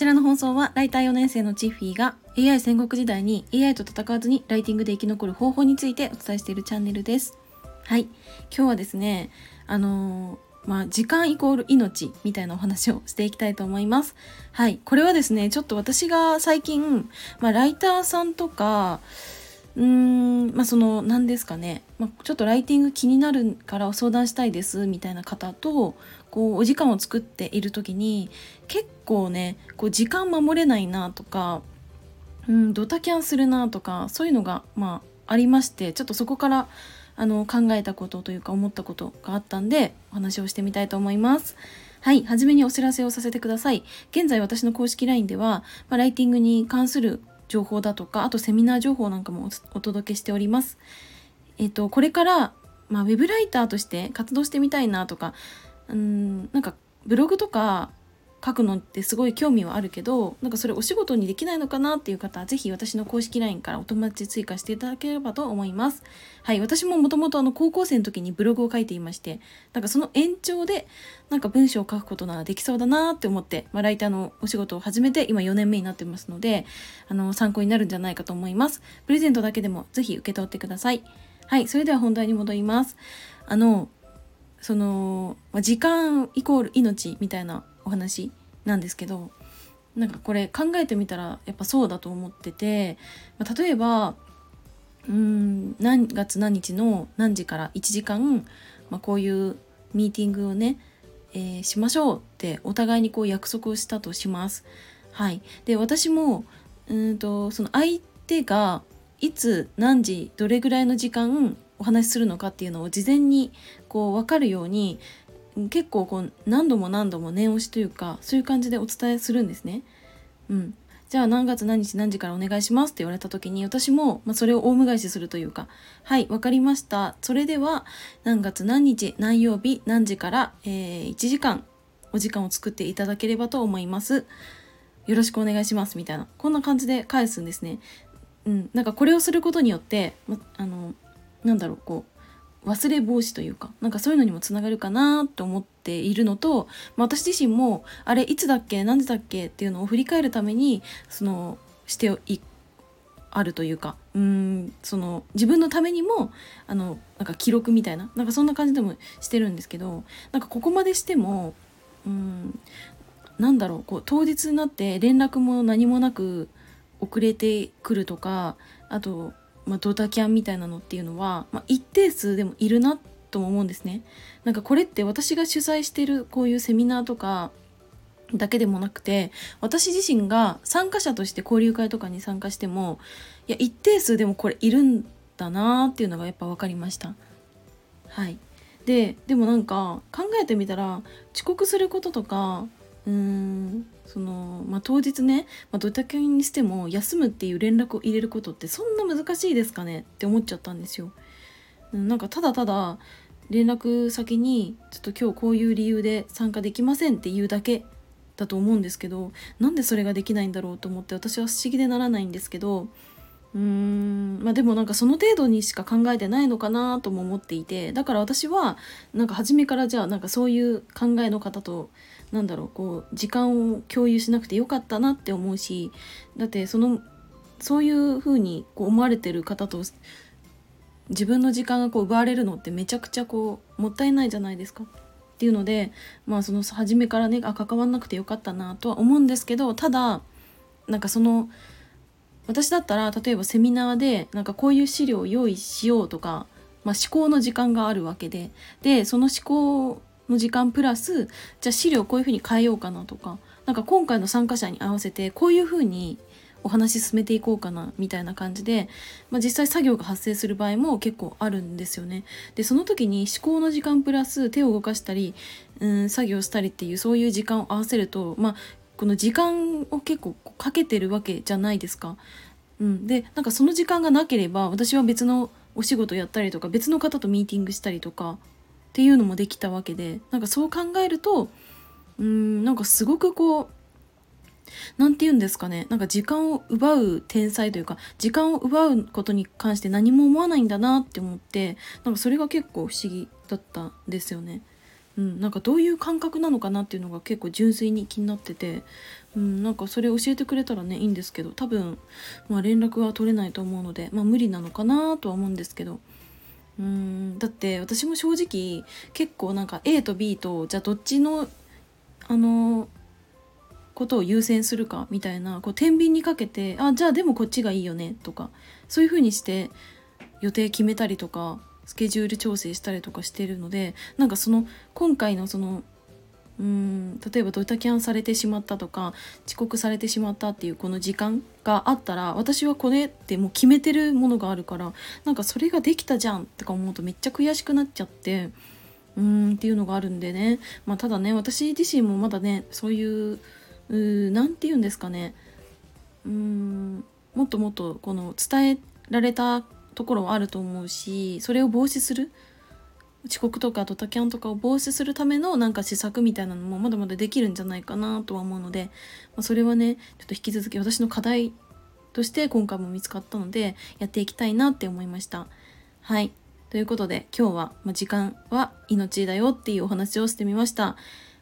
ちらの放送はライター4年生のチッフィーが AI 戦国時代に AI と戦わずにライティングで生き残る方法についてお伝えしているチャンネルです。はい。今日はですね、あのー、まあ、時間イコール命みたいなお話をしていきたいと思います。はい。これはですね、ちょっと私が最近、まあ、ライターさんとか、うーん、まあその何ですかね、まあ、ちょっとライティング気になるから相談したいですみたいな方とこうお時間を作っている時に結構ねこう時間守れないなとか、うん、ドタキャンするなとかそういうのがまあありましてちょっとそこからあの考えたことというか思ったことがあったんでお話をしてみたいと思います。はい。はじめにお知らせをさせてください。現在私の公式 LINE では、まあ、ライティングに関する情報だとか、あとセミナー情報なんかもお届けしております。えっ、と、これから、まあ、ウェブライターとして活動してみたいなとか、うん、なんかブログとか書くのってすごい興味はあるけどなんかそれお仕事にできないのかなっていう方は是非私の公式 LINE からお友達追加していただければと思います。はい私ももともとあの高校生の時にブログを書いていましてなんかその延長でなんか文章を書くことならできそうだなって思って、まあ、ライターのお仕事を始めて今4年目になってますのであの参考になるんじゃないかと思います。プレゼントだけでも是非受け取ってください。はいそれでは本題に戻ります。あのその、ま、時間イコール命みたいなお話なんですけどなんかこれ考えてみたらやっぱそうだと思ってて、例えばうん何月何日の何時から1時間、まあ、こういうミーティングをね、えー、しましょうってお互いにこう約束をしたとします。はい、で私もうんとその相手がいつ何時どれぐらいの時間お話しするのかっていうのを事前にこう分かるように結構こう何度も何度も念押しというかそういう感じでお伝えするんですね。うん、じゃあ何月何日何時からお願いしますって言われた時に私も、まあ、それをオウム返しするというか「はい分かりました。それでは何月何日何曜日何時から、えー、1時間お時間を作っていただければと思います」よろしくお願いしますみたいな。こんな感じで返すんですね。うん、なんかこれをすることによって、ま、あのなんだろうこう忘れ防止というかなんかそういうのにもつながるかなと思っているのと、まあ、私自身もあれいつだっけ何時だっけっていうのを振り返るためにそのしてあるというかうんその自分のためにもあのなんか記録みたいななんかそんな感じでもしてるんですけどなんかここまでしてもうんなんだろうこう当日になって連絡も何もなく遅れてくるとかあとまあ、ドタキャンみたいなのっていうのは、まあ、一定数でもいるなとも思うんですね。なんかこれって私が主催してるこういうセミナーとかだけでもなくて私自身が参加者として交流会とかに参加してもいや一定数でもこれいるんだなっていうのがやっぱ分かりました。はいででもなんか考えてみたら遅刻することとかうんその、まあ、当日ね、まあ、ドタキャンにしても休むっていう連絡を入れることってそんな難しいですかね？って思っちゃったんですよ。なんかただただ連絡先にちょっと今日こういう理由で参加できませんっていうだけだと思うんですけどなんでそれができないんだろうと思って私は不思議でならないんですけどうーんまあでもなんかその程度にしか考えてないのかなとも思っていてだから私はなんか初めからじゃあなんかそういう考えの方となんだろうこう時間を共有しなくてよかったなって思うしだってそのそういう風にこう思われてる方と自分の時間がこう奪われるのってめちゃくちゃこうもったいないじゃないですか。っていうのでまあその初めからねあ関わんなくてよかったなとは思うんですけどただなんかその私だったら例えばセミナーでなんかこういう資料を用意しようとか、まあ、思考の時間があるわけででその思考の時間プラスじゃあ資料こういうふうに変えようかなとかなんか今回の参加者に合わせてこういうふうにお話進めていこうかなみたいな感じで、まあ、実際作業が発生する場合も結構あるんですよね。でその時に思考の時間プラス手を動かしたり、うん、作業したりっていうそういう時間を合わせると、まあ、この時間を結構かけてるわけじゃないですか。うん、でなんかその時間がなければ私は別のお仕事やったりとか別の方とミーティングしたりとかっていうのもできたわけでなんかそう考えるとうんなんかすごくこう何て言うんですかねなんか時間を奪う天才というか時間を奪うことに関して何も思わないんだなって思ってなんかそれが結構不思議だったんですよね。うん、なんかどういう感覚なのかなっていうのが結構純粋に気になってて、うん、なんかそれ教えてくれたらねいいんですけど多分、まあ、連絡は取れないと思うので、まあ、無理なのかなとは思うんですけどうんだって私も正直結構なんか A と B とじゃあどっちのあのことを優先するかみたいなこう天秤にかけてあじゃあでもこっちがいいよねとかそういう風にして予定決めたりとかスケジュール調整したりとかしてるのでなんかその今回のそのうん例えばドタキャンされてしまったとか遅刻されてしまったっていうこの時間があったら私はこれってもう決めてるものがあるからなんかそれができたじゃんとか思うとめっちゃ悔しくなっちゃってうんっていうのがあるんでね。まあただね私自身もまだねそういう何て言うんですかね。うーんもっともっとこの伝えられたところはあると思うしそれを防止する遅刻とかドタキャンとかを防止するためのなんか施策みたいなのもまだまだできるんじゃないかなとは思うので、まあ、それはねちょっと引き続き私の課題として今回も見つかったのでやっていきたいなって思いました。はいということで今日は、まあ、時間は命だよっていうお話をしてみました。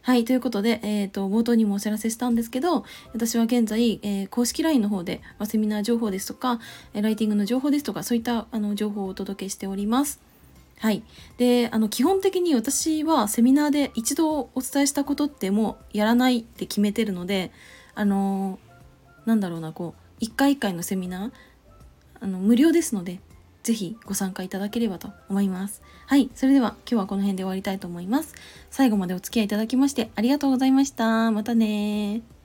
はい、ということで、えーと、冒頭にもお知らせしたんですけど私は現在、えー、公式 LINE の方で、ま、セミナー情報ですとかライティングの情報ですとかそういったあの情報をお届けしております。はい、であの基本的に私はセミナーで一度お伝えしたことってもうやらないって決めてるのであの、なんだろうなこう一回一回のセミナーあの無料ですのでぜひご参加いただければと思います。はい、それでは今日はこの辺で終わりたいと思います。最後までお付き合いいただきましてありがとうございました。またね